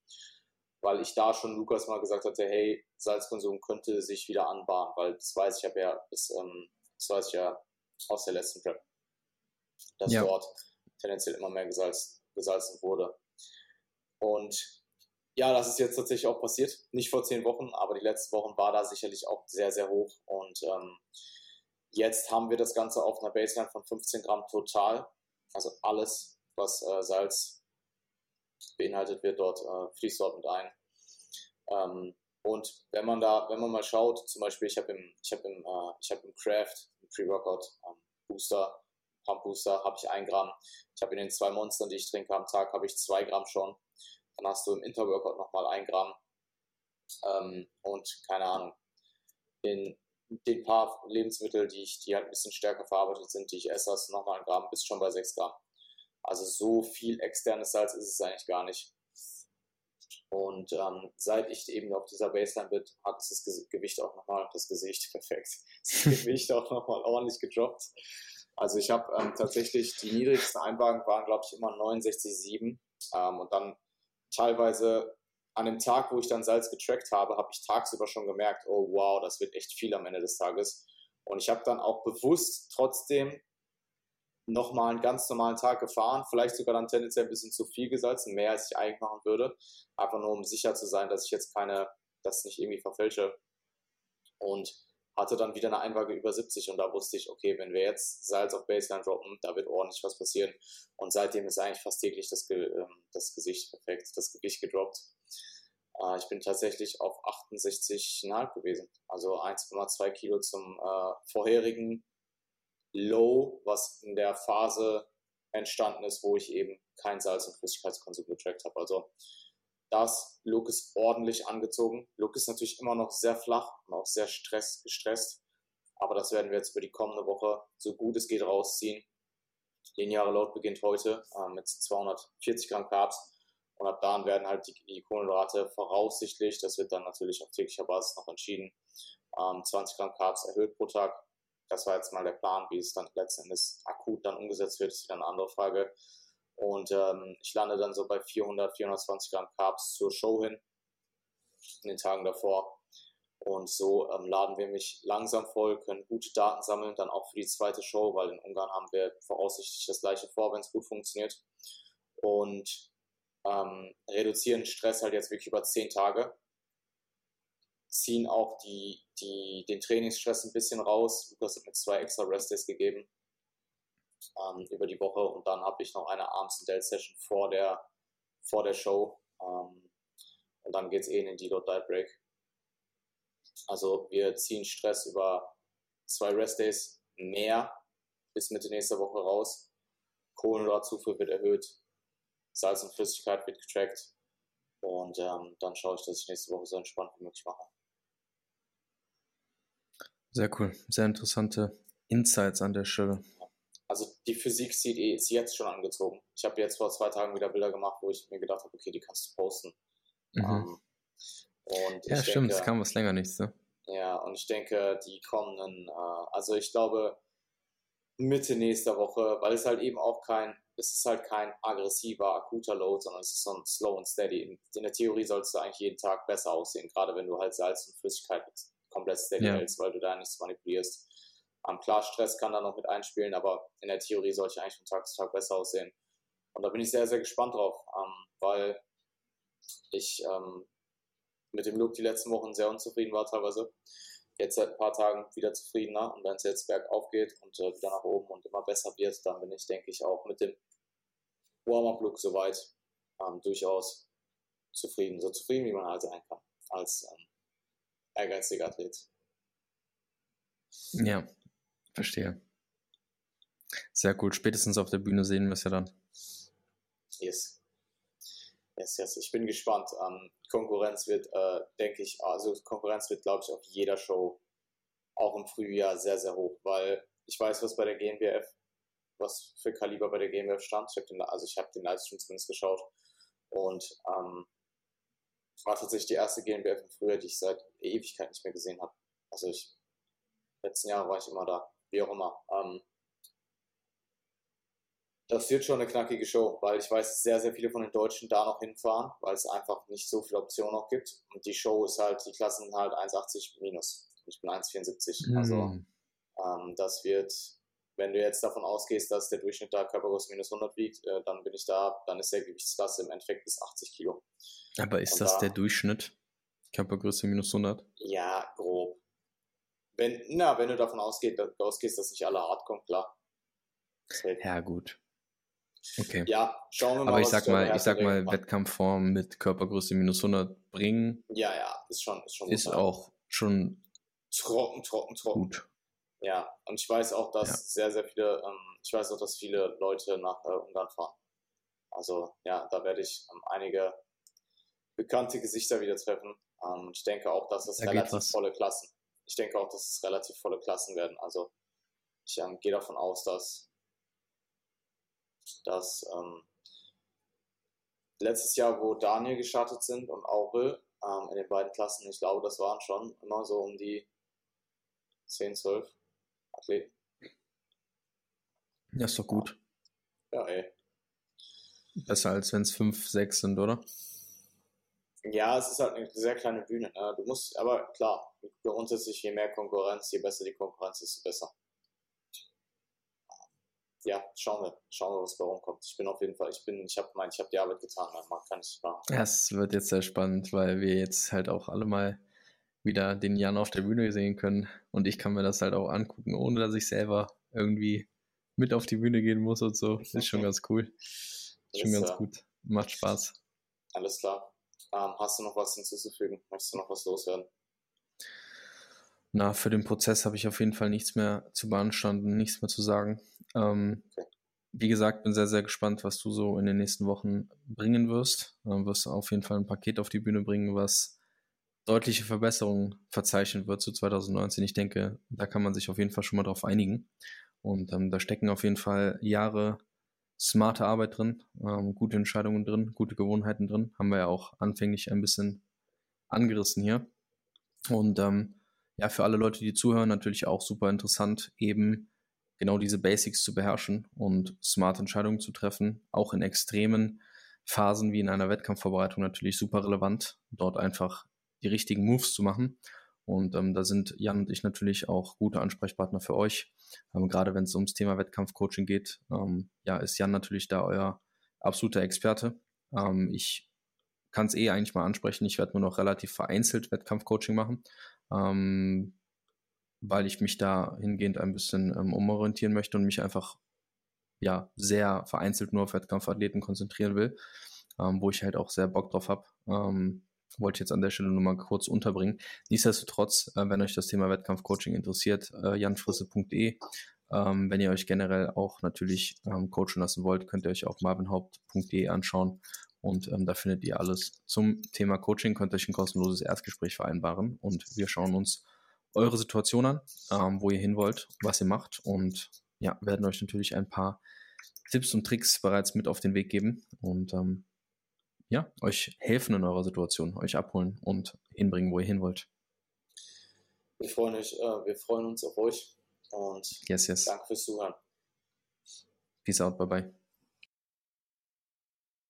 Weil ich da schon Lukas mal gesagt hatte, hey, Salzkonsum könnte sich wieder anbahnen, weil das weiß ich, habe ja bis ähm, das weiß ich ja aus der letzten Prep, dass ja. dort tendenziell immer mehr gesalzt, gesalzen wurde. Und ja, das ist jetzt tatsächlich auch passiert. Nicht vor zehn Wochen, aber die letzten Wochen war da sicherlich auch sehr, sehr hoch. Und ähm, jetzt haben wir das Ganze auf einer Baseline von 15 Gramm total. Also alles, was äh, Salz beinhaltet, wird dort, äh, fließt dort mit ein. Ähm, und wenn man da, wenn man mal schaut, zum Beispiel, ich habe im, ich habe im, äh, ich habe im Craft, im Pre-Workout ähm, Booster, Pump Booster, habe ich ein Gramm. Ich habe in den zwei Monstern, die ich trinke am Tag, habe ich zwei Gramm schon. Dann hast du im Interworkout nochmal ein Gramm. Ähm, und keine Ahnung, in den paar Lebensmittel, die ich, die halt ein bisschen stärker verarbeitet sind, die ich esse, hast du nochmal ein Gramm, bist schon bei sechs Gramm. Also so viel externes Salz ist es eigentlich gar nicht. Und ähm, seit ich eben auf dieser Baseline bin, hat das Gewicht auch nochmal, das Gesicht, perfekt, das Gewicht auch nochmal ordentlich gedroppt. Also ich habe ähm, tatsächlich, die niedrigsten Einwagen waren, glaube ich, immer 69,7. Ähm, und dann teilweise an dem Tag, wo ich dann Salz getrackt habe, habe ich tagsüber schon gemerkt, oh wow, das wird echt viel am Ende des Tages. Und ich habe dann auch bewusst trotzdem nochmal einen ganz normalen Tag gefahren, vielleicht sogar dann tendenziell ein bisschen zu viel gesalzen, mehr als ich eigentlich machen würde, einfach nur um sicher zu sein, dass ich jetzt keine, das nicht irgendwie verfälsche. Und hatte dann wieder eine Einwaage über 70 und da wusste ich, okay, wenn wir jetzt Salz auf Baseline droppen, da wird ordentlich was passieren. Und seitdem ist eigentlich fast täglich das, ähm, das Gesicht perfekt, das Gewicht gedroppt. Äh, ich bin tatsächlich auf 68,5 gewesen, also 1,2 Kilo zum äh, vorherigen Low, was in der Phase entstanden ist, wo ich eben kein Salz- und Flüssigkeitskonsum getrackt habe. Also das Look ist ordentlich angezogen. Look ist natürlich immer noch sehr flach und auch sehr stress, gestresst. Aber das werden wir jetzt für die kommende Woche so gut es geht rausziehen. Lineare Load beginnt heute äh, mit 240 Gramm Carbs. Und ab da werden halt die, die Kohlenhydrate voraussichtlich, das wird dann natürlich auf täglicher Basis noch entschieden, ähm, 20 Gramm Carbs erhöht pro Tag. Das war jetzt mal der Plan, wie es dann letzten Endes akut dann umgesetzt wird, ist wieder eine andere Frage. Und ähm, ich lande dann so bei 400, 420 Gramm Carbs zur Show hin, in den Tagen davor. Und so ähm, laden wir mich langsam voll, können gute Daten sammeln, dann auch für die zweite Show, weil in Ungarn haben wir voraussichtlich das gleiche vor, wenn es gut funktioniert. Und ähm, reduzieren Stress halt jetzt wirklich über 10 Tage. Ziehen auch die, die, den Trainingsstress ein bisschen raus. Lukas hat mir zwei extra Rest-Days gegeben ähm, über die Woche und dann habe ich noch eine Arms- und Dell-Session vor der, vor der Show. Ähm, und dann geht es eh in den Deload Diet Break. Also wir ziehen Stress über zwei Rest-Days mehr bis Mitte nächster Woche raus. Kohlenhydratzufuhr wird erhöht, Salz und Flüssigkeit wird getrackt und ähm, dann schaue ich, dass ich nächste Woche so entspannt wie möglich mache. Sehr cool, sehr interessante Insights an der Stelle also die Physik sieht eh, ist jetzt schon angezogen. Ich habe jetzt vor zwei Tagen wieder Bilder gemacht, wo ich mir gedacht habe, okay, die kannst du posten. Mhm. Um, ähm, ja, stimmt, es kam was länger nichts, ne? Ja, und ich denke, die kommenden, äh, also ich glaube Mitte nächster Woche, weil es halt eben auch kein, es ist halt kein aggressiver, akuter Load, sondern es ist so ein slow and steady. In, in der Theorie sollst du eigentlich jeden Tag besser aussehen, gerade wenn du halt Salz und Flüssigkeit komplett ja. hältst, weil du da nichts manipulierst. Um, klar, Stress kann da noch mit einspielen, aber in der Theorie sollte ich eigentlich von Tag zu Tag besser aussehen. Und da bin ich sehr, sehr gespannt drauf, ähm, weil ich ähm, mit dem Look die letzten Wochen sehr unzufrieden war teilweise. Jetzt seit ein paar Tagen wieder zufriedener und wenn es jetzt bergauf geht und äh, wieder nach oben und immer besser wird, dann bin ich, denke ich, auch mit dem Warm-Up-Look soweit ähm, durchaus zufrieden. So zufrieden, wie man halt sein kann als ähm, ehrgeiziger Athlet. Ja, Verstehe. Sehr gut. Spätestens auf der Bühne sehen wir es ja dann. Yes. Yes, yes. Ich bin gespannt. Ähm, Konkurrenz wird, äh, denke ich, also Konkurrenz wird, glaube ich, auf jeder Show auch im Frühjahr sehr, sehr hoch, weil ich weiß, was bei der GmbF, was für Kaliber bei der GmbF stand. Ich habe den, also ich habe den Livestream zumindest geschaut und ähm, war tatsächlich die erste GmbF im Frühjahr, die ich seit Ewigkeit nicht mehr gesehen habe. Also ich letzten Jahre war ich immer da wie auch immer. Ähm, das wird schon eine knackige Show, weil ich weiß, dass sehr, sehr viele von den Deutschen da noch hinfahren, weil es einfach nicht so viele Optionen noch gibt. Und die Show ist halt, die Klassen sind halt 1,80 minus. Ich bin 1,74. Mhm. Also ähm, das wird, wenn du jetzt davon ausgehst, dass der Durchschnitt da Körpergröße minus 100 wiegt, äh, dann bin ich da, dann ist der Gewichtsklasse im Endeffekt bis 80 Kilo. Aber ist Und das da, der Durchschnitt? Körpergröße minus 100? Ja, grob. Wenn, na, wenn du davon ausgeht, ausgehst, dass nicht alle hart kommen, klar. Ja, gut. Okay. Ja, schauen wir mal. Aber ich sag mal, ich sag mal, Wettkampfform mit Körpergröße minus 100 bringen. Ja, ja, ist schon, ist schon Ist auch schon trocken, trocken, trocken. Gut. Ja, und ich weiß auch, dass ja. sehr, sehr viele, ähm, ich weiß auch, dass viele Leute nach äh, Ungarn fahren. Also, ja, da werde ich ähm, einige bekannte Gesichter wieder treffen. Ähm, ich denke auch, dass das da relativ volle Klassen ich denke auch, dass es relativ volle Klassen werden. Also ich ähm, gehe davon aus, dass, dass ähm, letztes Jahr, wo Daniel gestartet sind und Aurel ähm, in den beiden Klassen, ich glaube, das waren schon immer so um die 10, 12 Athleten. Ja, ist doch gut. Ja, ey. Besser als wenn es 5, 6 sind, oder? Ja, es ist halt eine sehr kleine Bühne. Ne? Du musst, aber klar, grundsätzlich je mehr Konkurrenz, je besser die Konkurrenz, desto besser. Ja, schauen wir, schauen wir, was bei rumkommt. Ich bin auf jeden Fall, ich bin, ich habe mein, ich habe die Arbeit getan, man kann es machen. Ja, es wird jetzt sehr spannend, weil wir jetzt halt auch alle mal wieder den Jan auf der Bühne sehen können und ich kann mir das halt auch angucken, ohne dass ich selber irgendwie mit auf die Bühne gehen muss und so. Ist schon ganz cool. Ist schon ganz gut. Macht Spaß. Alles klar. Ähm, hast du noch was hinzuzufügen? Möchtest du noch was loswerden? Na, für den Prozess habe ich auf jeden Fall nichts mehr zu beanstanden, nichts mehr zu sagen. Ähm, okay. Wie gesagt, bin sehr, sehr gespannt, was du so in den nächsten Wochen bringen wirst. Du wirst auf jeden Fall ein Paket auf die Bühne bringen, was deutliche Verbesserungen verzeichnen wird zu 2019. Ich denke, da kann man sich auf jeden Fall schon mal drauf einigen. Und ähm, da stecken auf jeden Fall Jahre smarte Arbeit drin, ähm, gute Entscheidungen drin, gute Gewohnheiten drin. Haben wir ja auch anfänglich ein bisschen angerissen hier. Und ähm, ja, für alle Leute, die zuhören, natürlich auch super interessant, eben genau diese Basics zu beherrschen und smarte Entscheidungen zu treffen, auch in extremen Phasen wie in einer Wettkampfvorbereitung natürlich super relevant, dort einfach die richtigen Moves zu machen. Und ähm, da sind Jan und ich natürlich auch gute Ansprechpartner für euch. Ähm, gerade wenn es ums Thema Wettkampfcoaching geht, ähm, ja, ist Jan natürlich da euer absoluter Experte. Ähm, ich kann es eh eigentlich mal ansprechen. Ich werde nur noch relativ vereinzelt Wettkampfcoaching machen, ähm, weil ich mich da hingehend ein bisschen ähm, umorientieren möchte und mich einfach ja sehr vereinzelt nur auf Wettkampfathleten konzentrieren will, wo ich halt auch sehr Bock drauf habe wollte ich jetzt an der Stelle nur mal kurz unterbringen. Nichtsdestotrotz, äh, wenn euch das Thema Wettkampfcoaching interessiert, äh, janfrisse.de. Ähm, wenn ihr euch generell auch natürlich ähm, coachen lassen wollt, könnt ihr euch auch marvinhaupt.de anschauen und ähm, da findet ihr alles zum Thema Coaching, könnt euch ein kostenloses Erstgespräch vereinbaren und wir schauen uns eure Situation an, ähm, wo ihr hin wollt, was ihr macht und ja, werden euch natürlich ein paar Tipps und Tricks bereits mit auf den Weg geben und ähm, ja, euch helfen in eurer Situation, euch abholen und hinbringen, wo ihr hin wollt. Wir freuen, euch, äh, wir freuen uns auf euch und yes, yes. danke fürs Zuhören. Peace out, bye bye.